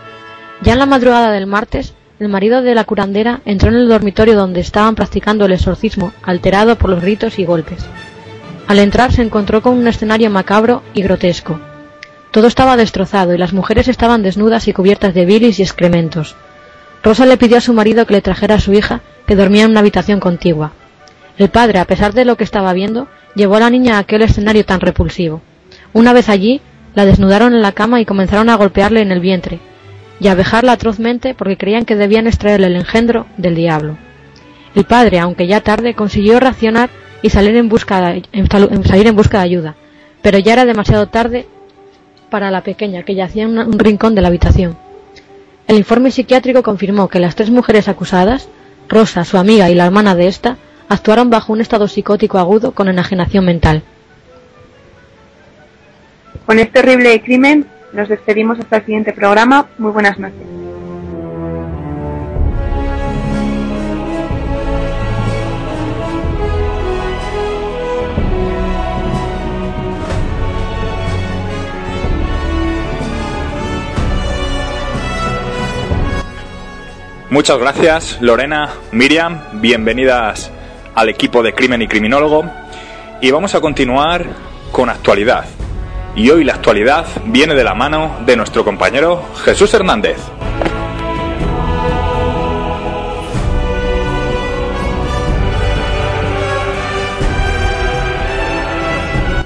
Ya en la madrugada del martes, el marido de la curandera entró en el dormitorio donde estaban practicando el exorcismo, alterado por los gritos y golpes. Al entrar se encontró con un escenario macabro y grotesco. Todo estaba destrozado y las mujeres estaban desnudas y cubiertas de bilis y excrementos. Rosa le pidió a su marido que le trajera a su hija, que dormía en una habitación contigua. El padre, a pesar de lo que estaba viendo, llevó a la niña a aquel escenario tan repulsivo. Una vez allí, la desnudaron en la cama y comenzaron a golpearle en el vientre, y a vejarla atrozmente porque creían que debían extraerle el engendro del diablo. El padre, aunque ya tarde, consiguió reaccionar y salir en busca de, salir en busca de ayuda, pero ya era demasiado tarde para la pequeña, que yacía en un rincón de la habitación. El informe psiquiátrico confirmó que las tres mujeres acusadas, Rosa, su amiga y la hermana de esta, actuaron bajo un estado psicótico agudo con enajenación mental. Con este horrible crimen nos despedimos hasta el siguiente programa. Muy buenas noches. Muchas gracias, Lorena, Miriam, bienvenidas al equipo de Crimen y Criminólogo. Y vamos a continuar con actualidad. Y hoy la actualidad viene de la mano de nuestro compañero Jesús Hernández.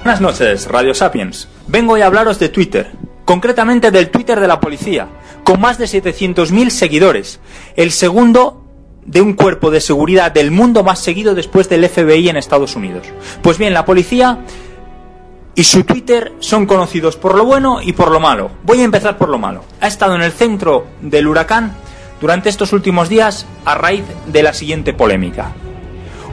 Buenas noches, Radio Sapiens. Vengo hoy a hablaros de Twitter, concretamente del Twitter de la policía, con más de 700.000 seguidores, el segundo de un cuerpo de seguridad del mundo más seguido después del FBI en Estados Unidos. Pues bien, la policía y su Twitter son conocidos por lo bueno y por lo malo. Voy a empezar por lo malo. Ha estado en el centro del huracán durante estos últimos días a raíz de la siguiente polémica.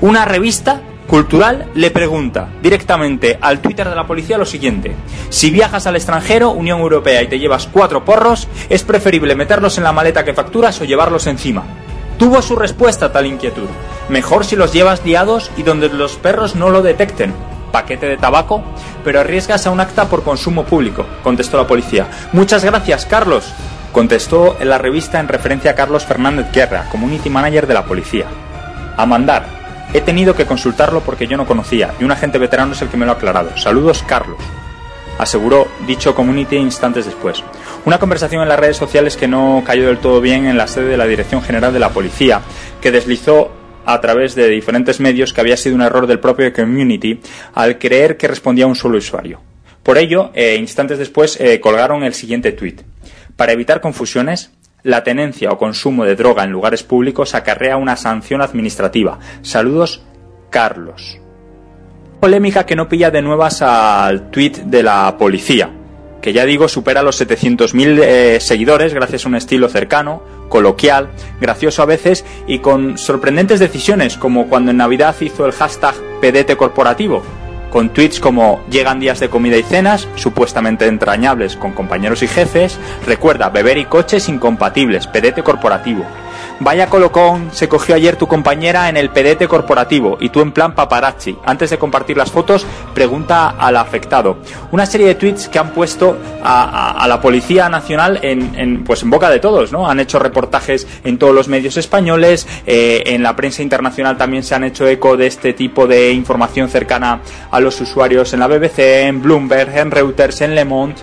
Una revista Cultural le pregunta directamente al Twitter de la policía lo siguiente. Si viajas al extranjero, Unión Europea, y te llevas cuatro porros, es preferible meterlos en la maleta que facturas o llevarlos encima. Tuvo su respuesta a tal inquietud. Mejor si los llevas liados y donde los perros no lo detecten. Paquete de tabaco, pero arriesgas a un acta por consumo público, contestó la policía. Muchas gracias, Carlos, contestó en la revista en referencia a Carlos Fernández Guerra, community manager de la policía. A mandar, He tenido que consultarlo porque yo no conocía y un agente veterano es el que me lo ha aclarado. Saludos, Carlos. Aseguró dicho community instantes después. Una conversación en las redes sociales que no cayó del todo bien en la sede de la Dirección General de la Policía, que deslizó a través de diferentes medios que había sido un error del propio community al creer que respondía a un solo usuario. Por ello, eh, instantes después eh, colgaron el siguiente tuit. Para evitar confusiones, la tenencia o consumo de droga en lugares públicos acarrea una sanción administrativa. Saludos, Carlos. Polémica que no pilla de nuevas al tuit de la policía, que ya digo supera los 700.000 eh, seguidores gracias a un estilo cercano, coloquial, gracioso a veces y con sorprendentes decisiones como cuando en Navidad hizo el hashtag pedete corporativo, con tweets como llegan días de comida y cenas, supuestamente entrañables con compañeros y jefes, recuerda beber y coches incompatibles, pedete corporativo. Vaya colocón se cogió ayer tu compañera en el pedete corporativo y tú en plan paparazzi. Antes de compartir las fotos, pregunta al afectado. Una serie de tweets que han puesto a, la Policía Nacional en, pues en boca de todos, ¿no? Han hecho reportajes en todos los medios españoles, eh, en la prensa internacional también se han hecho eco de este tipo de información cercana a los usuarios en la BBC, en Bloomberg, en Reuters, en Le Monde.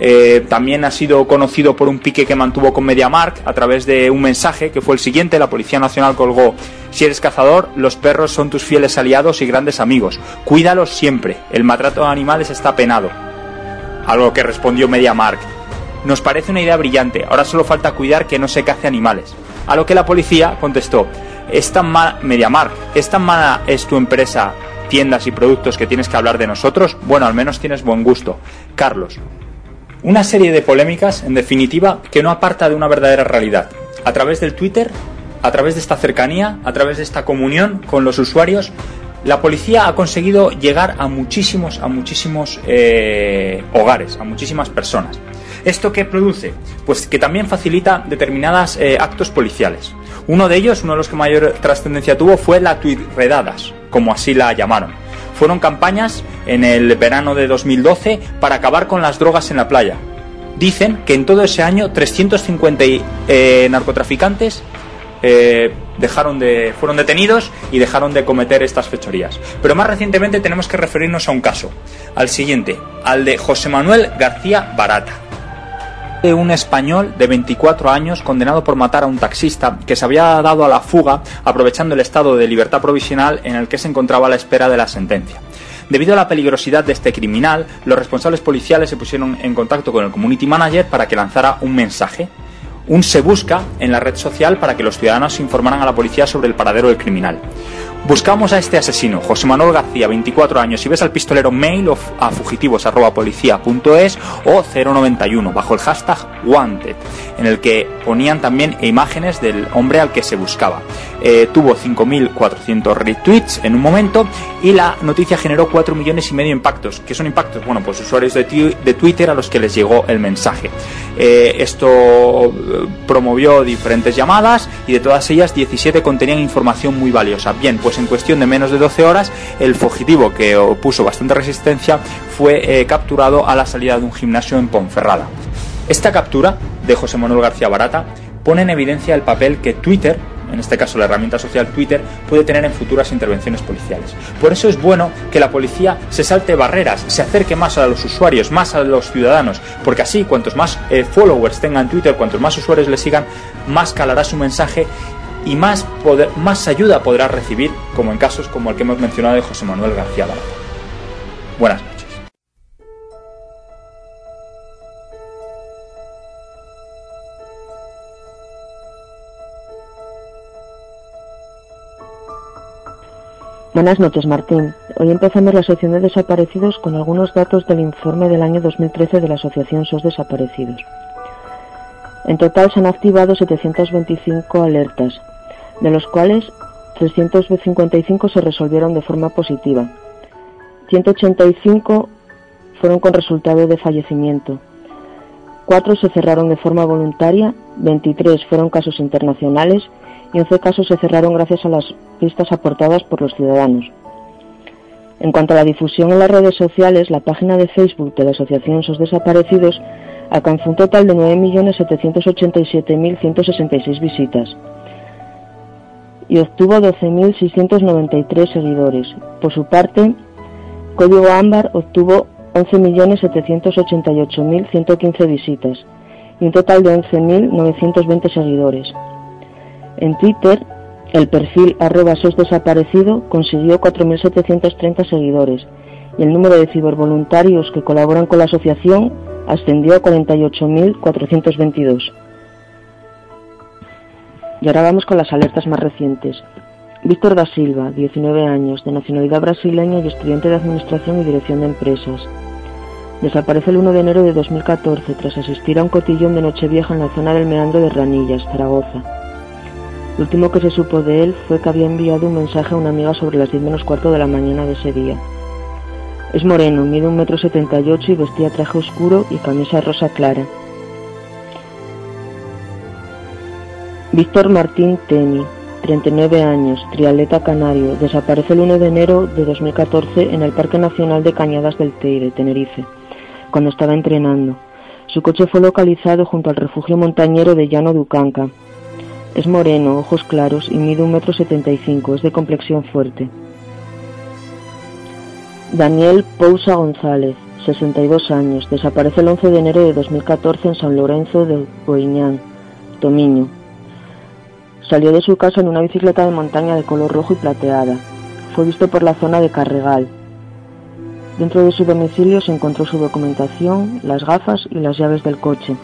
Eh, también ha sido conocido por un pique que mantuvo con MediaMark a través de un mensaje que fue el siguiente. La Policía Nacional colgó, si eres cazador, los perros son tus fieles aliados y grandes amigos. Cuídalos siempre. El maltrato de animales está penado. Algo que respondió MediaMark. Nos parece una idea brillante. Ahora solo falta cuidar que no se cace animales. A lo que la policía contestó, es tan mala, MediaMark, es tan mala es tu empresa tiendas y productos que tienes que hablar de nosotros, bueno, al menos tienes buen gusto. Carlos, una serie de polémicas, en definitiva, que no aparta de una verdadera realidad. A través del Twitter, a través de esta cercanía, a través de esta comunión con los usuarios, la policía ha conseguido llegar a muchísimos, a muchísimos eh, hogares, a muchísimas personas. ¿Esto qué produce? Pues que también facilita determinados eh, actos policiales. Uno de ellos, uno de los que mayor trascendencia tuvo, fue la Redadas, como así la llamaron. Fueron campañas en el verano de 2012 para acabar con las drogas en la playa. Dicen que en todo ese año 350 eh, narcotraficantes eh, dejaron de, fueron detenidos y dejaron de cometer estas fechorías. Pero más recientemente tenemos que referirnos a un caso, al siguiente, al de José Manuel García Barata de un español de 24 años condenado por matar a un taxista que se había dado a la fuga aprovechando el estado de libertad provisional en el que se encontraba a la espera de la sentencia. Debido a la peligrosidad de este criminal, los responsables policiales se pusieron en contacto con el community manager para que lanzara un mensaje. Un se busca en la red social para que los ciudadanos informaran a la policía sobre el paradero del criminal. Buscamos a este asesino, José Manuel García, 24 años. Si ves al pistolero, mail a fugitivos.policía.es o 091 bajo el hashtag Wanted, en el que ponían también imágenes del hombre al que se buscaba. Eh, tuvo 5.400 retweets en un momento y la noticia generó 4 millones y medio de impactos. ¿Qué son impactos? Bueno, pues usuarios de, Twitter a los que les llegó el mensaje. Eh, esto eh, promovió diferentes llamadas y de todas ellas 17 contenían información muy valiosa. Bien, pues en cuestión de menos de 12 horas, el fugitivo, que opuso bastante resistencia, fue capturado a la salida de un gimnasio en Ponferrada. Esta captura de José Manuel García Barata pone en evidencia el papel que Twitter, en este caso la herramienta social Twitter, puede tener en futuras intervenciones policiales. Por eso es bueno que la policía se salte barreras, se acerque más a los usuarios, más a los ciudadanos, porque así cuantos más eh, followers tengan Twitter, cuantos más usuarios le sigan, más calará su mensaje y más, poder, más ayuda podrá recibir, como en casos como el que hemos mencionado de José Manuel García Barata. Buenas Buenas noches, Martín. Hoy empezamos la sección de desaparecidos con algunos datos del informe del año 2013 de la Asociación SOS Desaparecidos. En total se han activado 725 alertas, de los cuales 355 se resolvieron de forma positiva, 185 fueron con resultado de fallecimiento, 4 se cerraron de forma voluntaria, 23 fueron casos internacionales y 11 casos se cerraron gracias a las pistas aportadas por los ciudadanos. En cuanto a la difusión en las redes sociales, la página de Facebook de la Asociación SOS Desaparecidos alcanzó un total de 9.787.166 visitas y obtuvo 12.693 seguidores. Por su parte, Código Ámbar obtuvo 11.788.115 visitas y un total de 11.920 seguidores. En Twitter, el perfil arroba sos desaparecido consiguió 4.730 seguidores y el número de cibervoluntarios que colaboran con la asociación ascendió a 48.422. Y ahora vamos con las alertas más recientes. Víctor da Silva, 19 años, de nacionalidad brasileña y estudiante de Administración y Dirección de Empresas. Desaparece el 1 de enero de 2014 tras asistir a un cotillón de Nochevieja en la zona del Meandro de Ranillas, Zaragoza. Lo último que se supo de él fue que había enviado un mensaje a una amiga sobre las 10 menos cuarto de la mañana de ese día. Es moreno, mide un metro setenta y ocho y vestía traje oscuro y camisa rosa clara. Víctor Martín Teni, 39 años, triatleta canario, desaparece el 1 de enero de 2014 en el Parque Nacional de Cañadas del Teide, Tenerife, cuando estaba entrenando. Su coche fue localizado junto al refugio montañero de Llano Ducanca. Es moreno, ojos claros y mide un metro setenta y cinco, es de complexión fuerte. Daniel Pousa González, 62 años, desaparece el 11 de enero de 2014 en San Lorenzo de Boiñán, Tomiño, Salió de su casa en una bicicleta de montaña de color rojo y plateada. Fue visto por la zona de Carregal. Dentro de su domicilio se encontró su documentación, las gafas y las llaves del coche.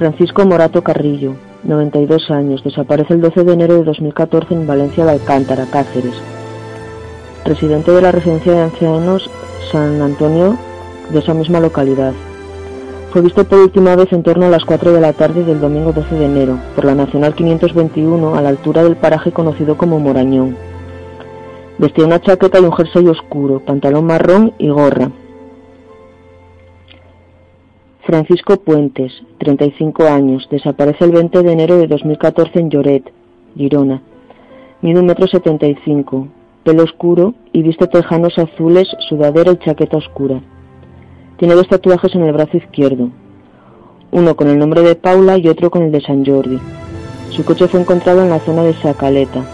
Francisco Morato Carrillo, 92 años, desaparece el 12 de enero de 2014 en Valencia de Alcántara, Cáceres. Residente de la residencia de ancianos San Antonio de esa misma localidad. Fue visto por última vez en torno a las 4 de la tarde del domingo 12 de enero, por la Nacional 521 a la altura del paraje conocido como Morañón. Vestía una chaqueta y un jersey oscuro, pantalón marrón y gorra. Francisco Puentes, 35 años, desaparece el 20 de enero de 2014 en Lloret, Girona. Mide un metro setenta y cinco, pelo oscuro y viste tejanos azules, sudadera y chaqueta oscura. Tiene dos tatuajes en el brazo izquierdo, uno con el nombre de Paula y otro con el de San Jordi. Su coche fue encontrado en la zona de Sacaleta.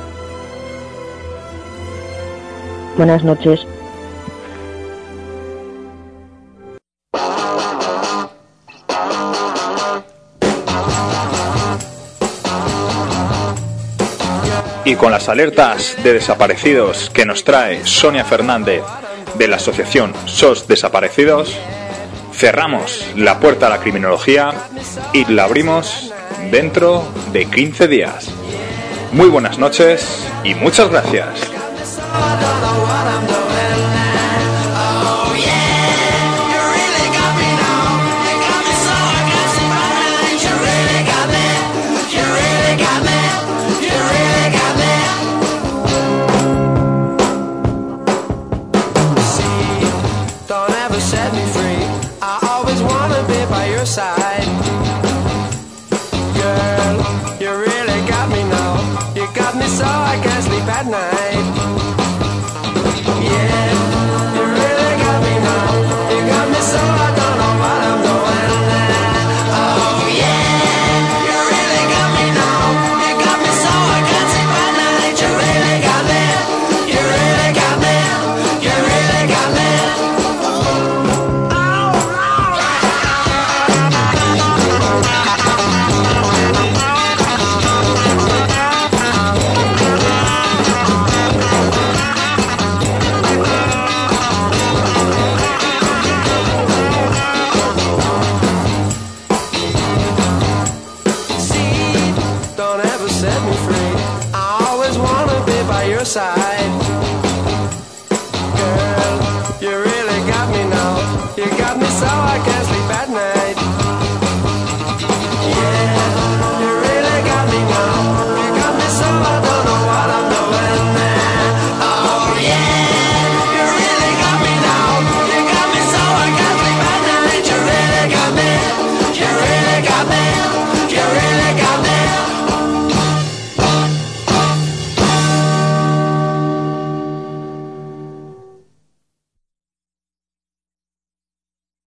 Buenas noches. Y con las alertas de desaparecidos que nos trae Sonia Fernández de la asociación SOS Desaparecidos, cerramos la puerta a la criminología y la abrimos dentro de 15 días. Muy buenas noches y muchas gracias.